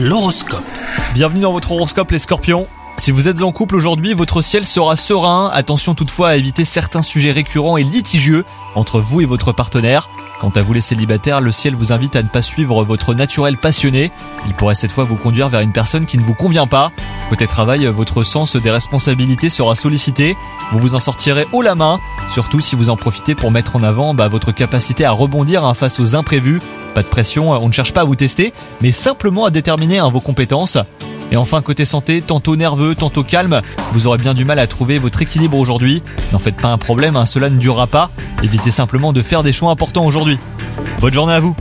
L'horoscope. Bienvenue dans votre horoscope les scorpions. Si vous êtes en couple aujourd'hui, votre ciel sera serein. Attention toutefois à éviter certains sujets récurrents et litigieux entre vous et votre partenaire. Quant à vous les célibataires, le ciel vous invite à ne pas suivre votre naturel passionné. Il pourrait cette fois vous conduire vers une personne qui ne vous convient pas. Côté travail, votre sens des responsabilités sera sollicité. Vous vous en sortirez haut la main, surtout si vous en profitez pour mettre en avant bah, votre capacité à rebondir hein, face aux imprévus. Pas de pression, on ne cherche pas à vous tester, mais simplement à déterminer hein, vos compétences. Et enfin, côté santé, tantôt nerveux, tantôt calme, vous aurez bien du mal à trouver votre équilibre aujourd'hui. N'en faites pas un problème, hein, cela ne durera pas. Évitez simplement de faire des choix importants aujourd'hui. Bonne journée à vous